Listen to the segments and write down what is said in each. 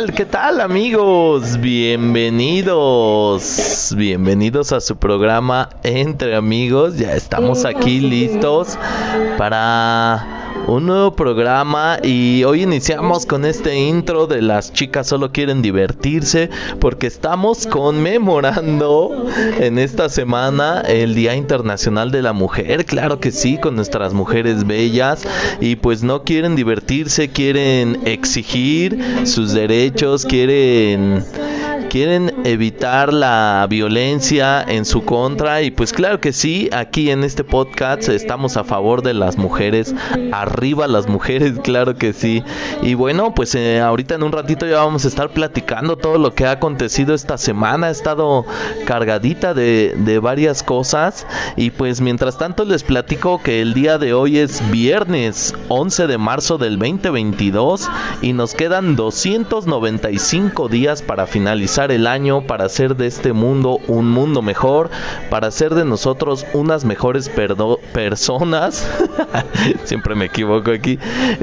tal? ¿Qué tal amigos? Bienvenidos. Bienvenidos a su programa Entre Amigos. Ya estamos aquí listos para un nuevo programa y hoy iniciamos con este intro de las chicas solo quieren divertirse porque estamos conmemorando en esta semana el Día Internacional de la Mujer, claro que sí, con nuestras mujeres bellas y pues no quieren divertirse, quieren exigir sus derechos, quieren quieren evitar la violencia en su contra y pues claro que sí, aquí en este podcast estamos a favor de las mujeres, arriba las mujeres, claro que sí. Y bueno, pues eh, ahorita en un ratito ya vamos a estar platicando todo lo que ha acontecido esta semana, ha estado cargadita de, de varias cosas y pues mientras tanto les platico que el día de hoy es viernes 11 de marzo del 2022 y nos quedan 295 días para finalizar el año para hacer de este mundo un mundo mejor, para hacer de nosotros unas mejores personas. Siempre me equivoco aquí.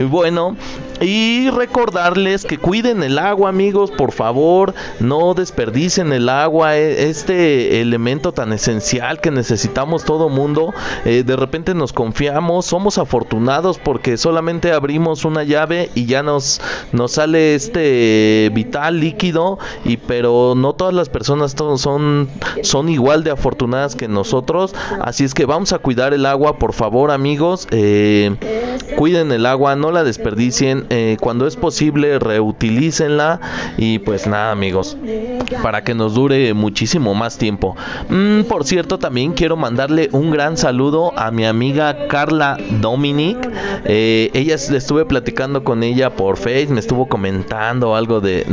Bueno, y recordarles que cuiden el agua, amigos, por favor, no desperdicen el agua, e, este elemento tan esencial que necesitamos todo mundo. Eh, de repente nos confiamos, somos afortunados porque solamente abrimos una llave y ya nos, nos sale este vital líquido, y pero no todas las personas son, son igual de afortunadas que nosotros. Así es que vamos a cuidar el agua, por favor, amigos. Eh, cuiden el agua, no la desperdicien eh, cuando es posible reutilícenla y pues nada amigos, para que nos dure muchísimo más tiempo. Mm, por cierto, también quiero mandarle un gran saludo a mi amiga Carla Dominic. Eh, ella estuve platicando con ella por Facebook, me estuvo comentando algo de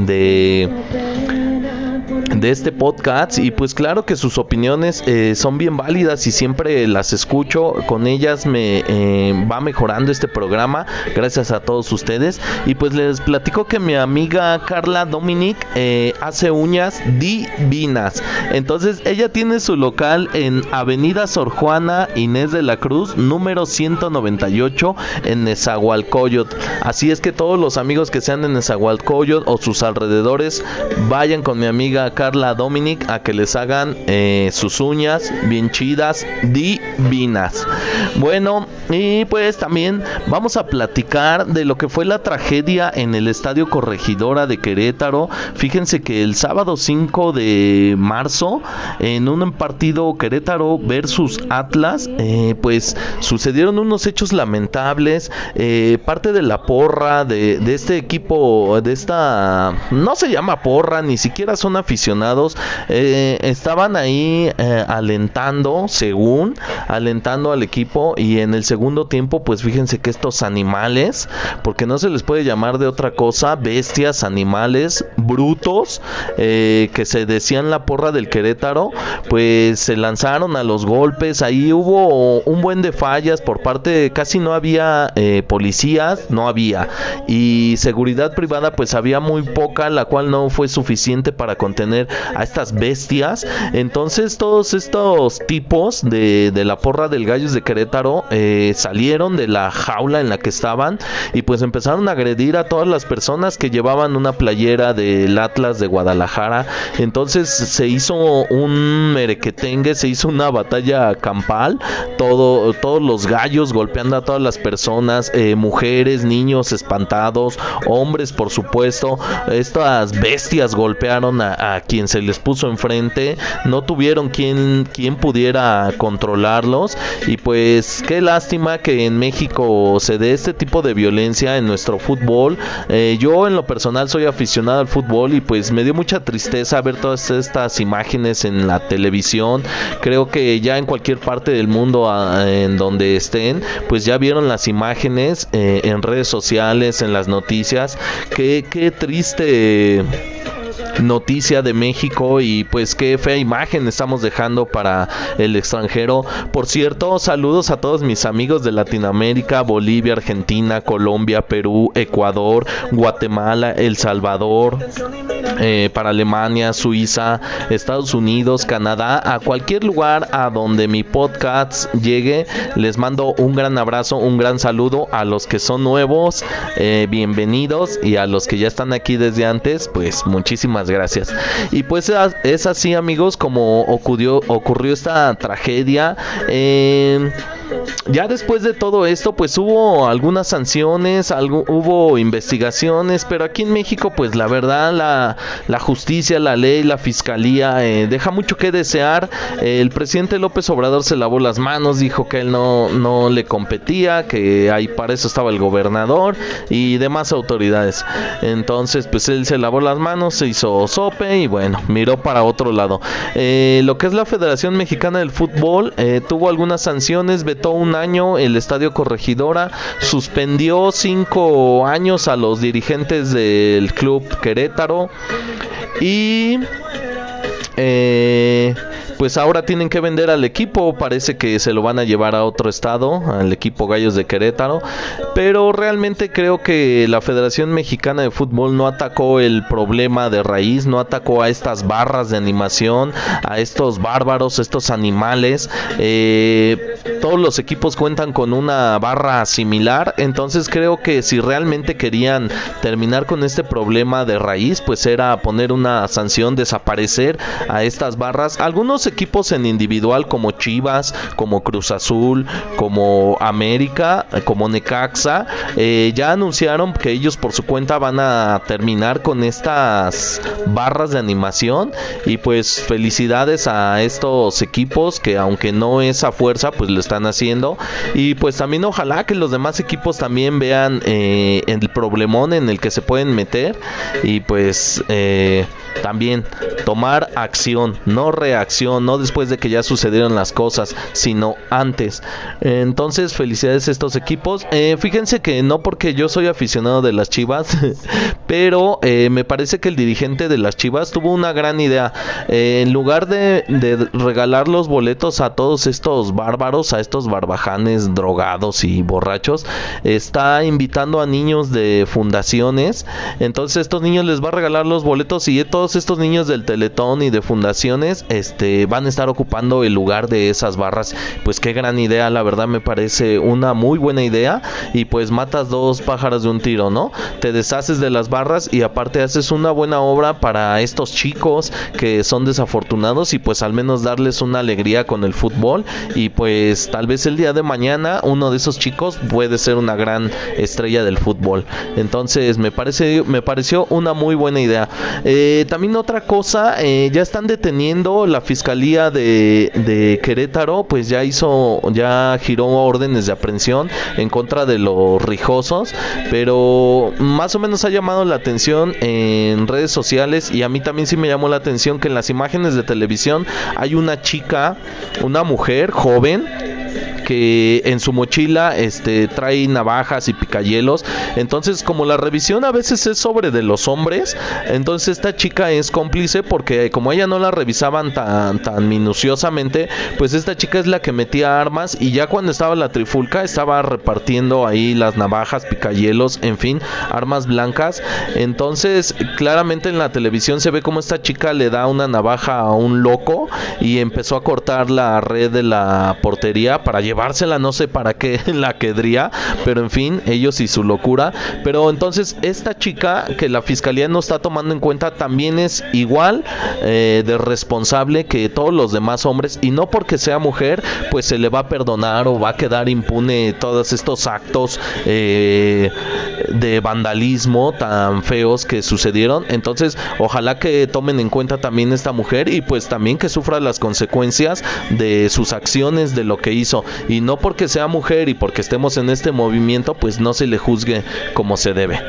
este podcast y pues claro que sus opiniones eh, son bien válidas y siempre las escucho. Con ellas me eh, va mejorando este programa gracias a todos ustedes. Y pues les platico que mi amiga Carla Dominic eh, hace uñas divinas. Entonces ella tiene su local en Avenida Sor Juana Inés de la Cruz número 198 en Nezahualcóyotl. Así es que todos los amigos que sean en Nezahualcóyotl o sus alrededores vayan con mi amiga Carla Carla Dominic a que les hagan eh, sus uñas bien chidas, divinas. Bueno, y pues también vamos a platicar de lo que fue la tragedia en el Estadio Corregidora de Querétaro. Fíjense que el sábado 5 de marzo, en un partido Querétaro versus Atlas, eh, pues sucedieron unos hechos lamentables. Eh, parte de la porra de, de este equipo, de esta, no se llama porra, ni siquiera son aficionados eh, estaban ahí eh, alentando, según, alentando al equipo y en el segundo tiempo, pues fíjense que estos animales, porque no se les puede llamar de otra cosa, bestias, animales, brutos, eh, que se decían la porra del Querétaro, pues se lanzaron a los golpes, ahí hubo un buen de fallas por parte, casi no había policías, no había, y seguridad privada pues había muy poca, la cual no fue suficiente para contener a estas bestias. Entonces todos estos tipos de, la porra del Gallos de Querétaro eh, salieron de la jaula en la que estaban y pues empezaron a agredir a todas las personas que llevaban una playera del Atlas de Guadalajara. Entonces se hizo un merequetengue, se hizo una batalla campal, todo, todos los gallos golpeando a todas las personas, eh, mujeres, niños espantados, hombres por supuesto. Estas bestias golpearon a, a quien se les puso enfrente, no tuvieron quien, quien pudiera controlarlos y pues qué lástima que en México se dé este tipo de violencia en nuestro fútbol. Eh, yo en lo personal soy aficionado al fútbol y pues me dio mucha tristeza ver todas estas imágenes en la televisión. Creo que ya en cualquier parte del mundo en donde estén, pues ya vieron las imágenes eh, en redes sociales, en las noticias. Qué, qué triste noticia de México y pues qué fea imagen estamos dejando para el extranjero. Por cierto, saludos a todos mis amigos de Latinoamérica, Bolivia, Argentina, Colombia, Perú, Ecuador, Guatemala, El Salvador, eh, para Alemania, Suiza, Estados Unidos, Canadá, a cualquier lugar a donde mi podcast llegue. Les mando un gran abrazo, un gran saludo a los que son nuevos, eh, bienvenidos y a los que ya están aquí desde antes, pues muchísimas gracias. Y pues es así amigos como ocurrió, ocurrió esta tragedia. Eh, ya después de todo esto, pues hubo algunas sanciones, algo, hubo investigaciones, pero aquí en México, pues la verdad, la, justicia, la ley, la fiscalía eh, deja mucho que desear. el presidente López Obrador se lavó las manos, dijo que él no, no le competía, que ahí para eso estaba el gobernador y demás autoridades. Entonces, pues él se lavó las manos, se hizo sope y bueno, miró para otro lado. Eh, lo que es la Federación Mexicana del Fútbol eh, tuvo algunas sanciones, un año el Estadio Corregidora, suspendió cinco años a los dirigentes del club Querétaro y eh, pues ahora tienen que vender al equipo, parece que se lo van a llevar a otro estado, al equipo Gallos de Querétaro, pero realmente creo que la Federación Mexicana de Fútbol no atacó el problema de raíz, no atacó a estas barras de animación, a estos bárbaros, estos animales. Eh, todos los equipos cuentan con una barra similar, entonces creo que si realmente querían terminar con este problema de raíz, pues era poner una sanción, desaparecer a estas barras. Algunos equipos en individual como Chivas, como Cruz Azul, como América, como Necaxa, eh, ya anunciaron que ellos por su cuenta van a terminar con estas barras de animación. Y pues felicidades a estos equipos que aunque no es a fuerza pues lo están haciendo. Y pues también ojalá que los demás equipos también vean eh, el problemón en el que se pueden meter. Y pues eh, también tomar acción, no reacción, no después de que ya sucedieron las cosas, sino antes. Entonces, felicidades a estos equipos. Eh, fíjense que no porque yo soy aficionado de las Chivas, pero eh, me parece que el dirigente de las Chivas tuvo una gran idea. Eh, en lugar de, regalar los boletos a todos estos bárbaros, a estos barbajanes drogados y borrachos, está invitando a niños de fundaciones. Entonces, estos niños les va a regalar los boletos y todos estos niños del Teletón y de fundaciones este, van a estar ocupando el lugar de esas barras. Pues qué gran idea, la verdad me parece una muy buena idea. Y pues matas dos pájaros de un tiro, ¿no? Te deshaces de las barras y aparte haces una buena obra para estos chicos que son desafortunados y pues al menos darles una alegría con el fútbol. Y pues tal vez el día de mañana uno de esos chicos puede ser una gran estrella del fútbol. Entonces me parece me pareció una muy buena idea. Eh, también otra cosa, eh, ya están deteniendo la fiscalía de, Querétaro, pues ya hizo, ya giró órdenes de aprehensión en contra de los rijosos, pero más o menos ha llamado la atención en redes sociales y a mí también sí me llamó la atención que en las imágenes de televisión hay una chica, una mujer joven, que en su mochila este trae navajas y picayelos. Entonces, como la revisión a veces es sobre de los hombres, entonces esta chica es cómplice porque como ella no la revisaban tan tan minuciosamente, pues esta chica es la que metía armas y ya cuando estaba la trifulca estaba repartiendo ahí las navajas, picayelos, en fin, armas blancas. Entonces, claramente en la televisión se ve como esta chica le da una navaja a un loco y empezó a cortar la red de la portería para llevársela, no sé para qué la quedría, pero en fin, ellos y su locura. Pero entonces esta chica que la fiscalía no está tomando en cuenta también es igual eh, de responsable que todos los demás hombres y no porque sea mujer pues se le va a perdonar o va a quedar impune todos estos actos eh, de vandalismo tan feos que sucedieron. Entonces ojalá que tomen en cuenta también esta mujer y pues también que sufra las consecuencias de sus acciones, de lo que hizo y no porque sea mujer y porque estemos en este movimiento pues no se le juzgue como se debe.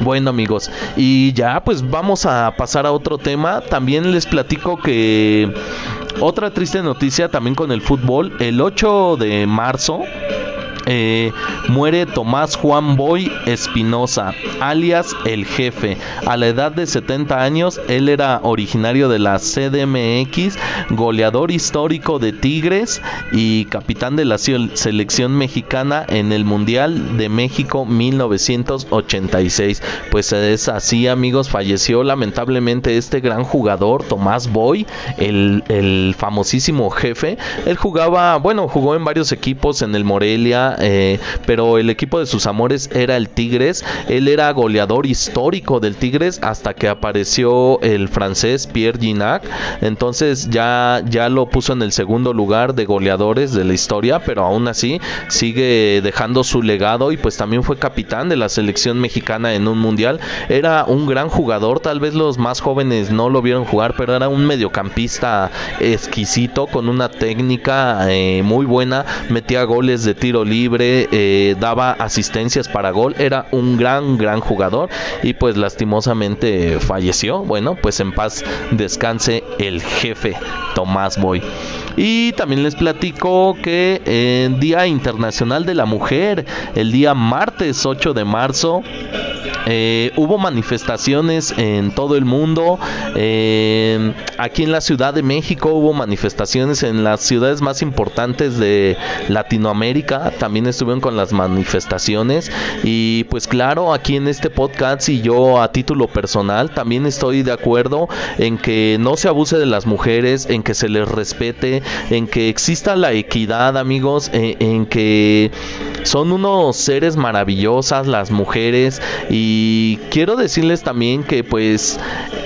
Bueno amigos, y ya pues vamos a pasar a otro tema. También les platico que otra triste noticia también con el fútbol, el 8 de marzo eh, muere Tomás Juan Boy Espinosa, alias el jefe. A la edad de 70 años, él era originario de la CDMX, goleador histórico de Tigres y capitán de la selección mexicana en el Mundial de México 1986. Pues es así, amigos, falleció lamentablemente este gran jugador, Tomás Boy, el, el famosísimo jefe. Él jugaba, bueno, jugó en varios equipos en el Morelia eh, pero el equipo de sus amores era el Tigres. Él era goleador histórico del Tigres hasta que apareció el francés Pierre Ginac. Entonces ya, ya lo puso en el segundo lugar de goleadores de la historia, pero aún así sigue dejando su legado y pues también fue capitán de la selección mexicana en un mundial. Era un gran jugador, tal vez los más jóvenes no lo vieron jugar, pero era un mediocampista exquisito con una técnica eh, muy buena, metía goles de tiro libre libre, eh, daba asistencias para gol, era un gran, gran jugador y pues lastimosamente falleció. Bueno, pues en paz descanse el jefe Tomás Boy. Y también les platico que en Día Internacional de la Mujer, el día martes 8 de marzo, eh, hubo manifestaciones en todo el mundo. Eh, aquí en la Ciudad de México hubo manifestaciones en las ciudades más importantes de Latinoamérica. También estuvieron con las manifestaciones. Y pues claro, aquí en este podcast y yo a título personal también estoy de acuerdo en que no se abuse de las mujeres, en que se les respete, en que exista la equidad, amigos, en, en que son unos seres maravillosas las mujeres. Y quiero decirles también que pues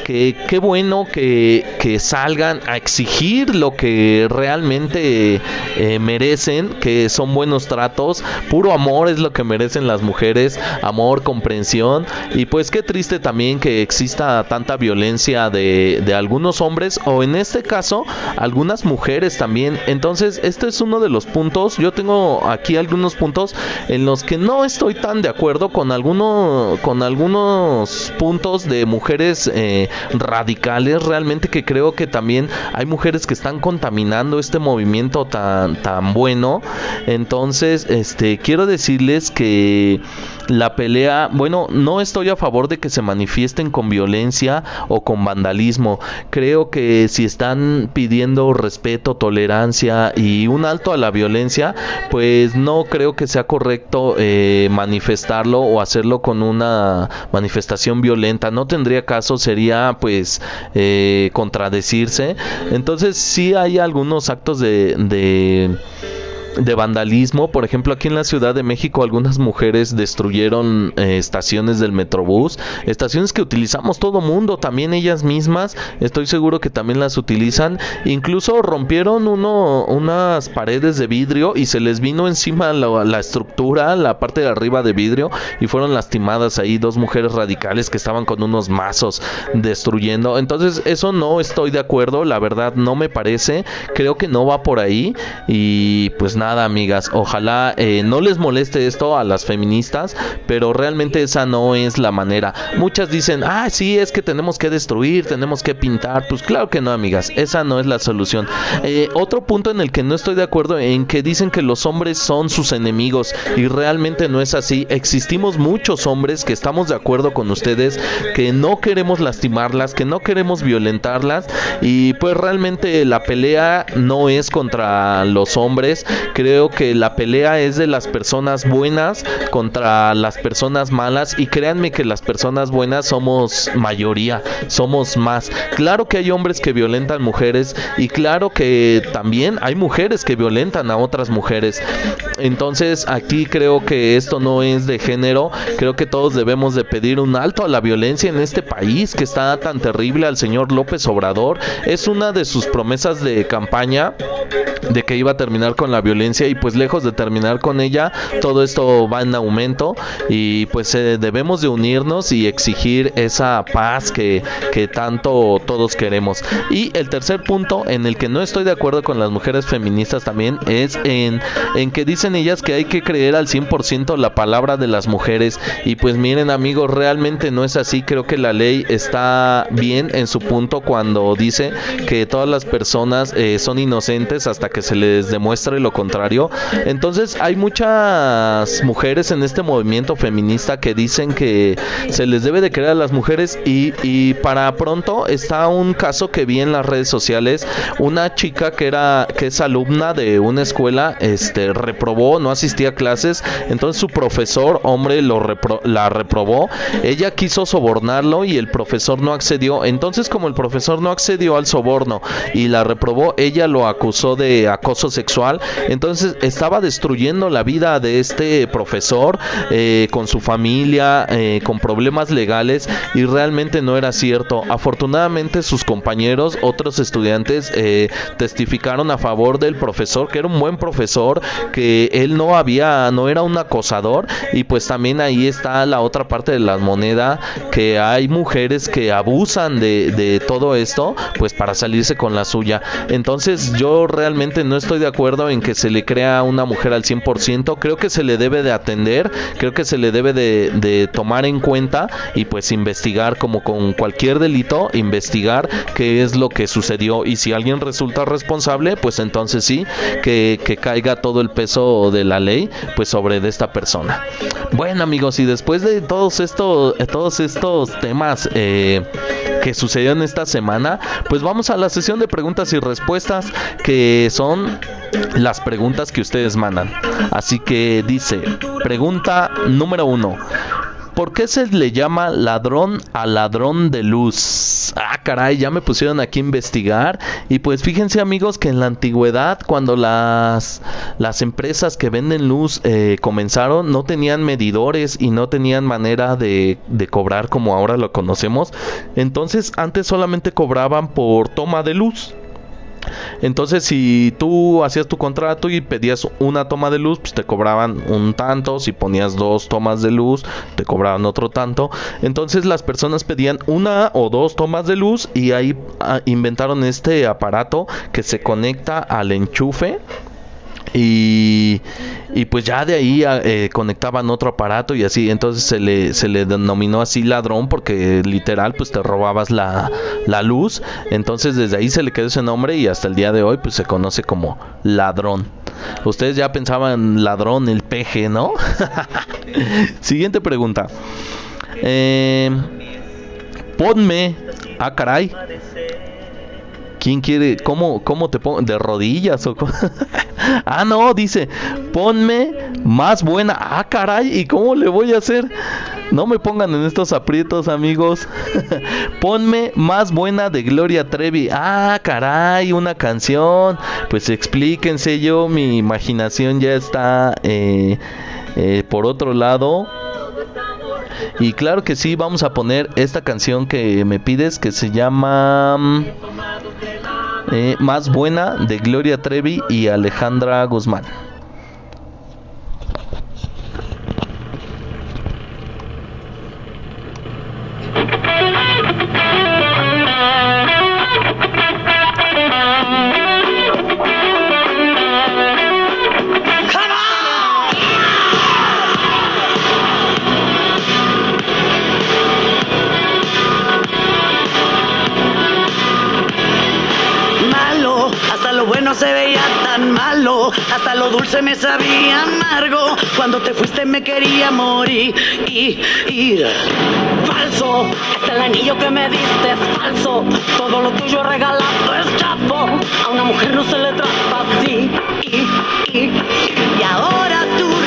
que qué bueno que, que, salgan a exigir lo que realmente eh, merecen, que son buenos tratos, puro amor es lo que merecen las mujeres, amor, comprensión. Y pues qué triste también que exista tanta violencia de, de algunos hombres o en este caso algunas mujeres también. Entonces este es uno de los puntos, yo tengo aquí algunos puntos en los que no estoy tan de acuerdo con alguno, con algunos puntos de mujeres eh, radicales realmente que creo que también hay mujeres que están contaminando este movimiento tan tan bueno entonces este quiero decirles que la pelea, bueno, no estoy a favor de que se manifiesten con violencia o con vandalismo. Creo que si están pidiendo respeto, tolerancia y un alto a la violencia, pues no creo que sea correcto eh, manifestarlo o hacerlo con una manifestación violenta. No tendría caso, sería pues eh, contradecirse. Entonces sí hay algunos actos de, de de vandalismo. Por ejemplo, aquí en la Ciudad de México algunas mujeres destruyeron eh, estaciones del Metrobús, estaciones que utilizamos todo mundo, también ellas mismas, estoy seguro que también las utilizan. Incluso rompieron uno, unas paredes de vidrio y se les vino encima la, la estructura, la parte de arriba de vidrio y fueron lastimadas ahí dos mujeres radicales que estaban con unos mazos destruyendo. Entonces eso no estoy de acuerdo, la verdad no me parece, creo que no va por ahí y pues nada nada, amigas. Ojalá eh, no les moleste esto a las feministas, pero realmente esa no es la manera. Muchas dicen, ah, sí, es que tenemos que destruir, tenemos que pintar. Pues claro que no, amigas, esa no es la solución. Eh, otro punto en el que no estoy de acuerdo en que dicen que los hombres son sus enemigos y realmente no es así. Existimos muchos hombres que estamos de acuerdo con ustedes, que no queremos lastimarlas, que no queremos violentarlas y pues realmente la pelea no es contra los hombres, Creo que la pelea es de las personas buenas contra las personas malas y créanme que las personas buenas somos mayoría, somos más. Claro que hay hombres que violentan mujeres y claro que también hay mujeres que violentan a otras mujeres. Entonces aquí creo que esto no es de género, creo que todos debemos de pedir un alto a la violencia en este país que está tan terrible al señor López Obrador. Es una de sus promesas de campaña de que iba a terminar con la violencia y pues lejos de terminar con ella, todo esto va en aumento y pues eh, debemos de unirnos y exigir esa paz que, tanto todos queremos. Y el tercer punto en el que no estoy de acuerdo con las mujeres feministas también es en, en que dicen ellas que hay que creer al 100% la palabra de las mujeres. Y pues miren amigos, realmente no es así, creo que la ley está bien en su punto cuando dice que todas las personas eh, son inocentes hasta que se les demuestre lo contrario Entonces hay muchas mujeres en este movimiento feminista que dicen que se les debe de creer a las mujeres y, y para pronto está un caso que vi en las redes sociales, una chica que era que es alumna de una escuela, este reprobó, no asistía a clases, entonces su profesor, hombre, lo la reprobó, ella quiso sobornarlo y el profesor no accedió, entonces como el profesor no accedió al soborno y la reprobó, ella lo acusó de acoso sexual, entonces estaba destruyendo la vida de este profesor eh, con su familia, eh, con problemas legales y realmente no era cierto. Afortunadamente sus compañeros, otros estudiantes, eh, testificaron a favor del profesor, que era un buen profesor, que él no había, no era un acosador y pues también ahí está la otra parte de la moneda, que hay mujeres que abusan de, todo esto, pues para salirse con la suya. Entonces yo realmente no estoy de acuerdo en que se le crea a una mujer al 100%, creo que se le debe de atender, creo que se le debe de, de tomar en cuenta y pues investigar como con cualquier delito, investigar qué es lo que sucedió y si alguien resulta responsable, pues entonces sí, que, que caiga todo el peso de la ley pues sobre de esta persona. Bueno amigos, y después de todos estos, todos estos temas eh, que sucedieron esta semana, pues vamos a la sesión de preguntas y respuestas que son las preguntas que ustedes mandan. Así que dice, pregunta número uno. ¿Por qué se le llama ladrón a ladrón de luz? Ah, caray, ya me pusieron aquí a investigar. Y pues fíjense amigos que en la antigüedad, cuando las, las empresas que venden luz eh, comenzaron, no tenían medidores y no tenían manera de, de cobrar como ahora lo conocemos. Entonces antes solamente cobraban por toma de luz. Entonces, si tú hacías tu contrato y pedías una toma de luz, pues te cobraban un tanto. Si ponías dos tomas de luz, te cobraban otro tanto. Entonces, las personas pedían una o dos tomas de luz y ahí ah, inventaron este aparato que se conecta al enchufe y, pues ya de ahí ah, eh, conectaban otro aparato y así entonces se le, se le denominó así ladrón porque literal pues te robabas la, la luz. Entonces desde ahí se le quedó ese nombre y hasta el día de hoy pues se conoce como ladrón. Ustedes ya pensaban ladrón el peje no siguiente pregunta. Eh, ponme ah caray ¿Quién quiere? ¿Cómo, cómo te pongo? ¿De rodillas o Ah, no, dice, ponme más buena. Ah, caray, ¿y cómo le voy a hacer? No me pongan en estos aprietos, amigos. ponme más buena de Gloria Trevi. Ah, caray, una canción. Pues explíquense yo, mi imaginación ya está eh, eh, por otro lado. Y claro que sí, vamos a poner esta canción que me pides que se llama... Eh, más buena de Gloria Trevi y Alejandra Guzmán. Hasta lo dulce me sabía amargo. Cuando te fuiste me quería morir. Y, y, falso, hasta el anillo que me diste es falso. Todo lo tuyo regalado es chapo. A una mujer no se le trata así. Y, y, y ahora tú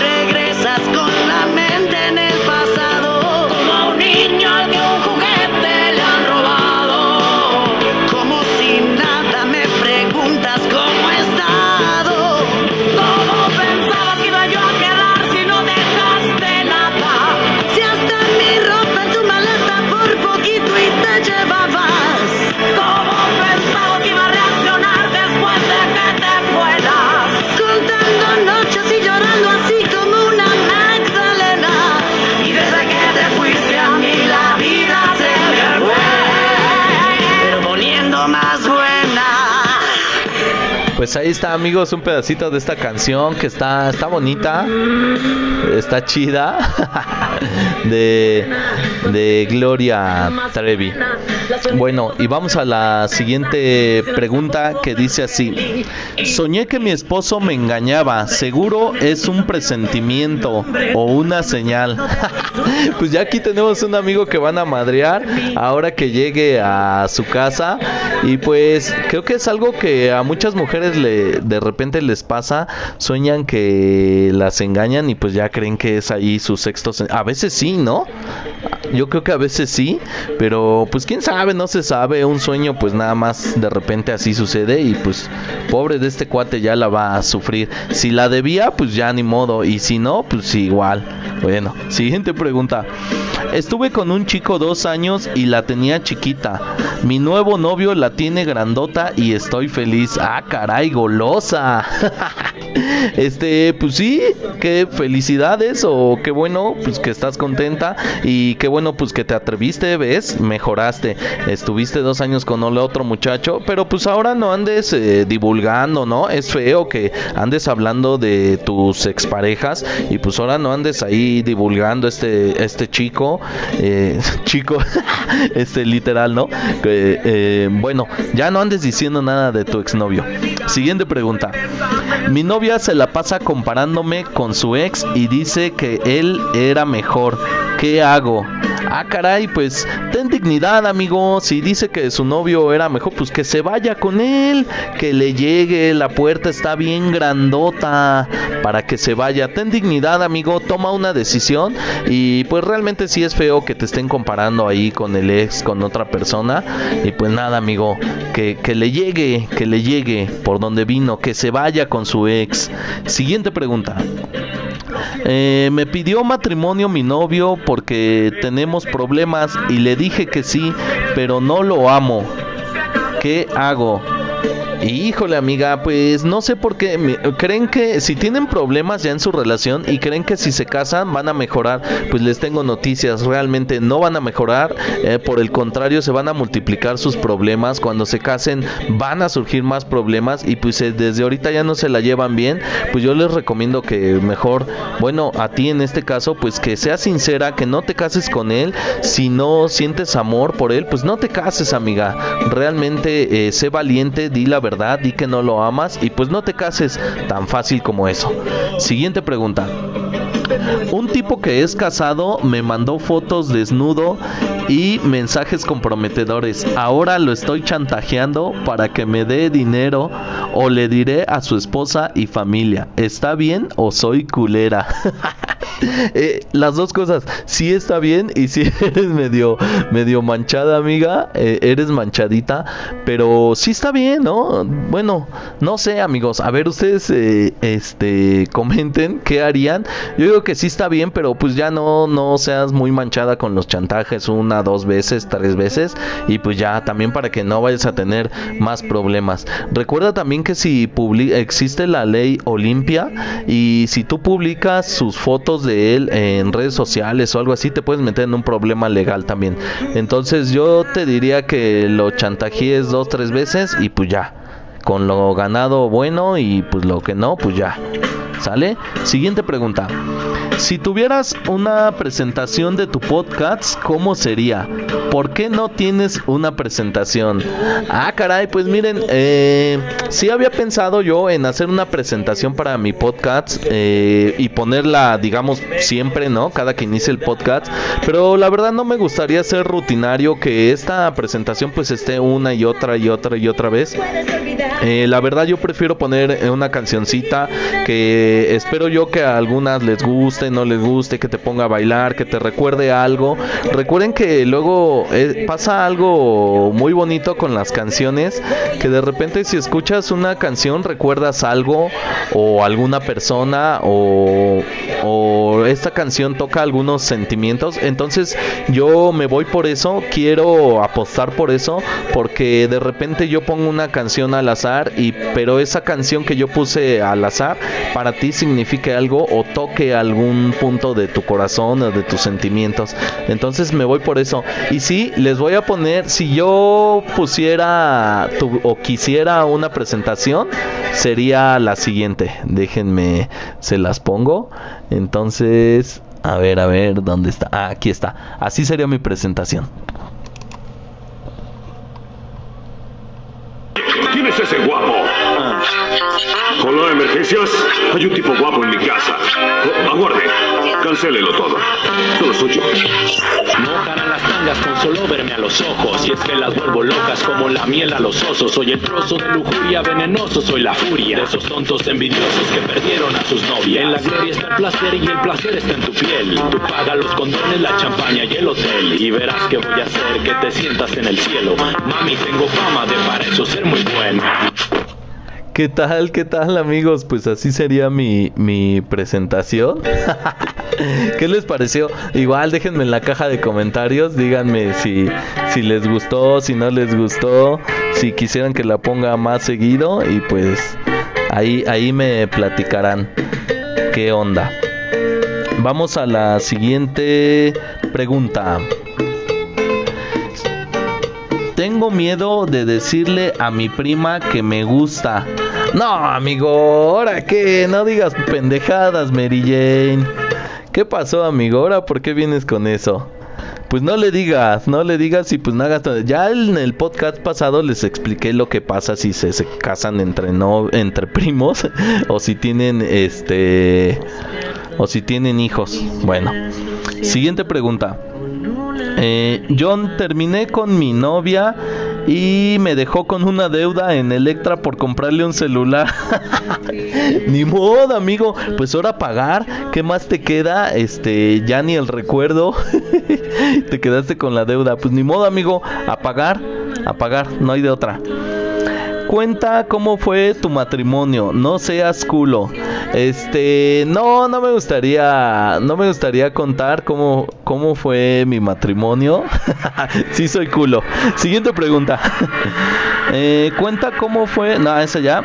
Pues ahí está, amigos, un pedacito de esta canción que está, está bonita, está chida. de, de Gloria Trevi. Bueno, y vamos a la siguiente pregunta que dice así. Soñé que mi esposo me engañaba. Seguro es un presentimiento o una señal. pues ya aquí tenemos un amigo que van a madrear ahora que llegue a su casa. Y pues creo que es algo que a muchas mujeres le, de repente les pasa. Sueñan que las engañan y pues ya creen que es ahí su sexto. A veces sí, ¿no? Yo creo que a veces sí, pero pues quién sabe, no se sabe. Un sueño pues nada más de repente así sucede y pues pobre de este cuate ya la va a sufrir. Si la debía, pues ya ni modo. Y si no, pues igual. Bueno, siguiente pregunta. Estuve con un chico dos años y la tenía chiquita. Mi nuevo novio la tiene grandota y estoy feliz. Ah, caray, golosa. este, pues sí, qué felicidades o qué bueno, pues que estás contenta y qué bueno, pues que te atreviste, ves, mejoraste. Estuviste dos años con el otro muchacho, pero pues ahora no andes eh, divulgando, ¿no? Es feo que andes hablando de tus exparejas y pues ahora no andes ahí divulgando este, este chico, eh, chico, este literal, ¿no? Eh, bueno, ya no andes diciendo nada de tu exnovio. Siguiente pregunta. Mi novia se la pasa comparándome con su ex y dice que él era mejor. ¿Qué hago? Ah, caray, pues ten dignidad, amigo. Si dice que su novio era mejor, pues que se vaya con él, que le llegue. La puerta está bien grandota para que se vaya. Ten dignidad, amigo. Toma una decisión. Y pues realmente sí es feo que te estén comparando ahí con el ex, con otra persona. Y pues nada, amigo. Que, que le llegue, que le llegue por donde vino, que se vaya con su ex. Siguiente pregunta. Eh, me pidió matrimonio mi novio porque tenemos problemas y le dije que sí, pero no lo amo. ¿Qué hago? Híjole amiga, pues no sé por qué creen que si tienen problemas ya en su relación y creen que si se casan van a mejorar, pues les tengo noticias, realmente no van a mejorar, eh, por el contrario se van a multiplicar sus problemas, cuando se casen van a surgir más problemas y pues eh, desde ahorita ya no se la llevan bien, pues yo les recomiendo que mejor, bueno, a ti en este caso, pues que seas sincera, que no te cases con él, si no sientes amor por él, pues no te cases amiga, realmente eh, sé valiente, di la verdad verdad, di que no lo amas y pues no te cases tan fácil como eso. Siguiente pregunta. Un tipo que es casado me mandó fotos desnudo y mensajes comprometedores. Ahora lo estoy chantajeando para que me dé dinero o le diré a su esposa y familia. ¿Está bien o soy culera? Eh, las dos cosas, si está bien y si eres medio, medio manchada, amiga, eh, eres manchadita, pero si está bien, ¿no? Bueno, no sé, amigos, a ver ustedes, eh, este, comenten qué harían. Yo digo que sí está bien, pero pues ya no, no seas muy manchada con los chantajes una, dos veces, tres veces y pues ya también para que no vayas a tener más problemas. Recuerda también que si existe la ley Olimpia y si tú publicas sus fotos él en redes sociales o algo así, te puedes meter en un problema legal también. Entonces yo te diría que lo chantajees dos, tres veces y pues ya. Con lo ganado bueno y pues lo que no, pues ya. ¿Sale? Siguiente pregunta. Si tuvieras una presentación de tu podcast, ¿cómo sería? ¿Por qué no tienes una presentación? Ah, caray, pues miren, eh, sí había pensado yo en hacer una presentación para mi podcast eh, y ponerla, digamos, siempre, ¿no? Cada que inicie el podcast. Pero la verdad no me gustaría ser rutinario que esta presentación pues esté una y otra y otra y otra vez. Eh, la verdad yo prefiero poner una cancioncita que espero yo que a algunas les guste no les guste, que te ponga a bailar, que te recuerde algo. Recuerden que luego eh, pasa algo muy bonito con las canciones, que de repente si escuchas una canción recuerdas algo o alguna persona o, o esta canción toca algunos sentimientos. Entonces yo me voy por eso, quiero apostar por eso, porque de repente yo pongo una canción al azar y pero esa canción que yo puse al azar para ti signifique algo o toque algún punto de tu corazón o de tus sentimientos. Entonces me voy por eso. Y si les voy a poner, si yo pusiera o quisiera una presentación, sería la siguiente. Déjenme, se las pongo. Entonces, A ver, a ver, ¿dónde está? Ah, aquí está. Así sería mi presentación. Los ojos. Y es que las vuelvo locas como la miel a los osos. Soy el trozo de lujuria venenoso, soy la furia de esos tontos envidiosos que perdieron a sus novias. En la gloria está el placer y el placer está en tu piel. Tú pagas los condones, la champaña y el hotel. Y verás que voy a hacer que te sientas en el cielo. Mami, tengo fama de para eso ser muy bueno. ¿Qué tal? ¿Qué tal amigos? Pues así sería mi, mi presentación. ¿Qué les pareció? Igual déjenme en la caja de comentarios, díganme si, si les gustó, si no les gustó, si quisieran que la ponga más seguido y pues ahí, ahí me platicarán qué onda. Vamos a la siguiente pregunta. Tengo miedo de decirle a mi prima que me gusta. No, amigo, ahora que no digas pendejadas, Mary Jane. ¿Qué pasó, amigo? Ahora, ¿por qué vienes con eso? Pues no le digas, no le digas y pues no hagas Ya en el podcast pasado les expliqué lo que pasa si se, se casan entre no entre primos o si tienen este o si tienen hijos. Bueno, siguiente pregunta. Eh, John, terminé con mi novia y me dejó con una deuda en Electra por comprarle un celular. ni modo, amigo. Pues ahora pagar. ¿Qué más te queda? Este, ya ni el recuerdo. te quedaste con la deuda. Pues ni modo, amigo. A pagar. A pagar. No hay de otra. Cuenta cómo fue tu matrimonio. No seas culo. Este, no, no me gustaría, no me gustaría contar cómo, cómo fue mi matrimonio. sí soy culo. Siguiente pregunta. Eh, cuenta cómo fue, no, esa ya.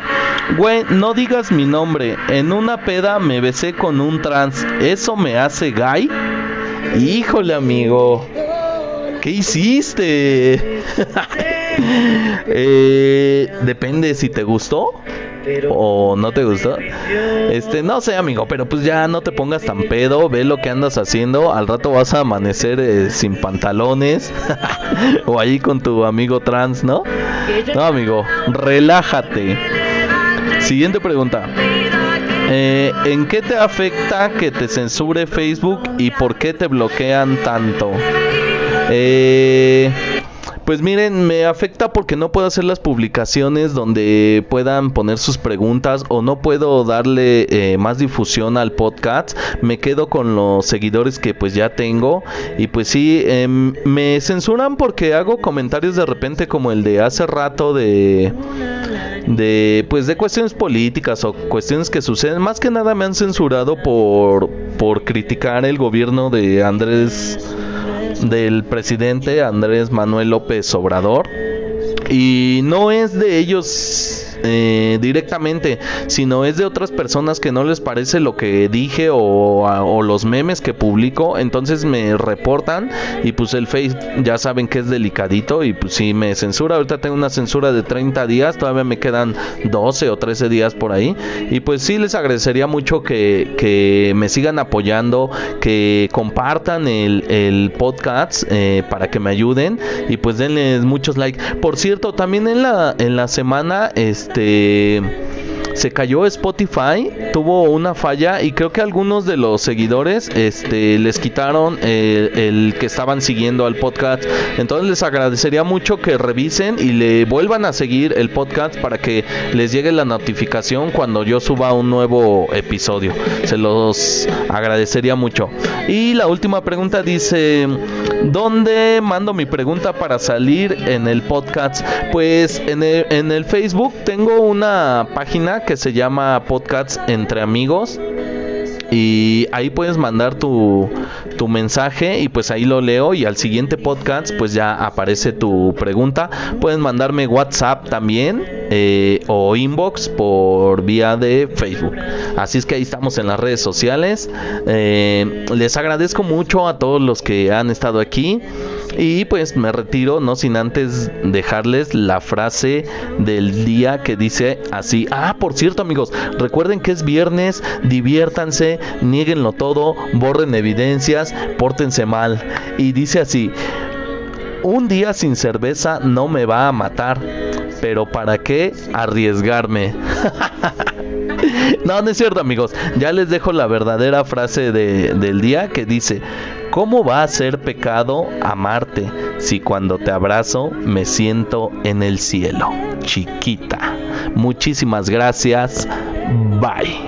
Güey, no digas mi nombre. En una peda me besé con un trans. ¿Eso me hace gay? Híjole, amigo. ¿Qué hiciste? eh, depende si te gustó o no te gustó. Este, no sé, amigo, pero pues ya no te pongas tan pedo, ve lo que andas haciendo, al rato vas a amanecer eh, sin pantalones o ahí con tu amigo trans, ¿no? No, amigo, relájate. Siguiente pregunta. Eh, ¿En qué te afecta que te censure Facebook y por qué te bloquean tanto? Eh, pues miren, me afecta porque no puedo hacer las publicaciones donde puedan poner sus preguntas o no puedo darle eh, más difusión al podcast. Me quedo con los seguidores que pues ya tengo y pues sí, em, me censuran porque hago comentarios de repente como el de hace rato de de pues de cuestiones políticas o cuestiones que suceden más que nada me han censurado por por criticar el gobierno de Andrés del presidente Andrés Manuel López Obrador. Y no es de ellos eh, directamente, sino es de otras personas que no les parece lo que dije o, los memes que publico, entonces me reportan y pues el Face ya saben que es delicadito y pues si me censura, ahorita tengo una censura de 30 días, todavía me quedan 12 o 13 días por ahí y pues sí les agradecería mucho que, me sigan apoyando, que compartan el, el podcast eh, para que me ayuden y pues denles muchos likes. Por cierto, también en la, en la semana, este este se cayó Spotify, tuvo una falla y creo que algunos de los seguidores este, les quitaron el, el, que estaban siguiendo al podcast. Entonces les agradecería mucho que revisen y le vuelvan a seguir el podcast para que les llegue la notificación cuando yo suba un nuevo episodio. Se los agradecería mucho. Y la última pregunta dice, ¿dónde mando mi pregunta para salir en el podcast? Pues en el, en el Facebook tengo una página que se llama Podcasts entre amigos y ahí puedes mandar tu, tu, mensaje y pues ahí lo leo y al siguiente podcast pues ya aparece tu pregunta. Pueden mandarme WhatsApp también eh, o inbox por vía de Facebook. Así es que ahí estamos en las redes sociales. Eh, les agradezco mucho a todos los que han estado aquí. Y pues me retiro, no sin antes dejarles la frase del día que dice así. Ah, por cierto amigos, recuerden que es viernes, diviértanse, nieguenlo todo, borren evidencias, pórtense mal. Y dice así, un día sin cerveza no me va a matar, pero ¿para qué arriesgarme? no, no es cierto amigos, ya les dejo la verdadera frase del día que dice, ¿Cómo va a ser pecado amarte si cuando te abrazo me siento en el cielo? Chiquita. Muchísimas gracias. Bye.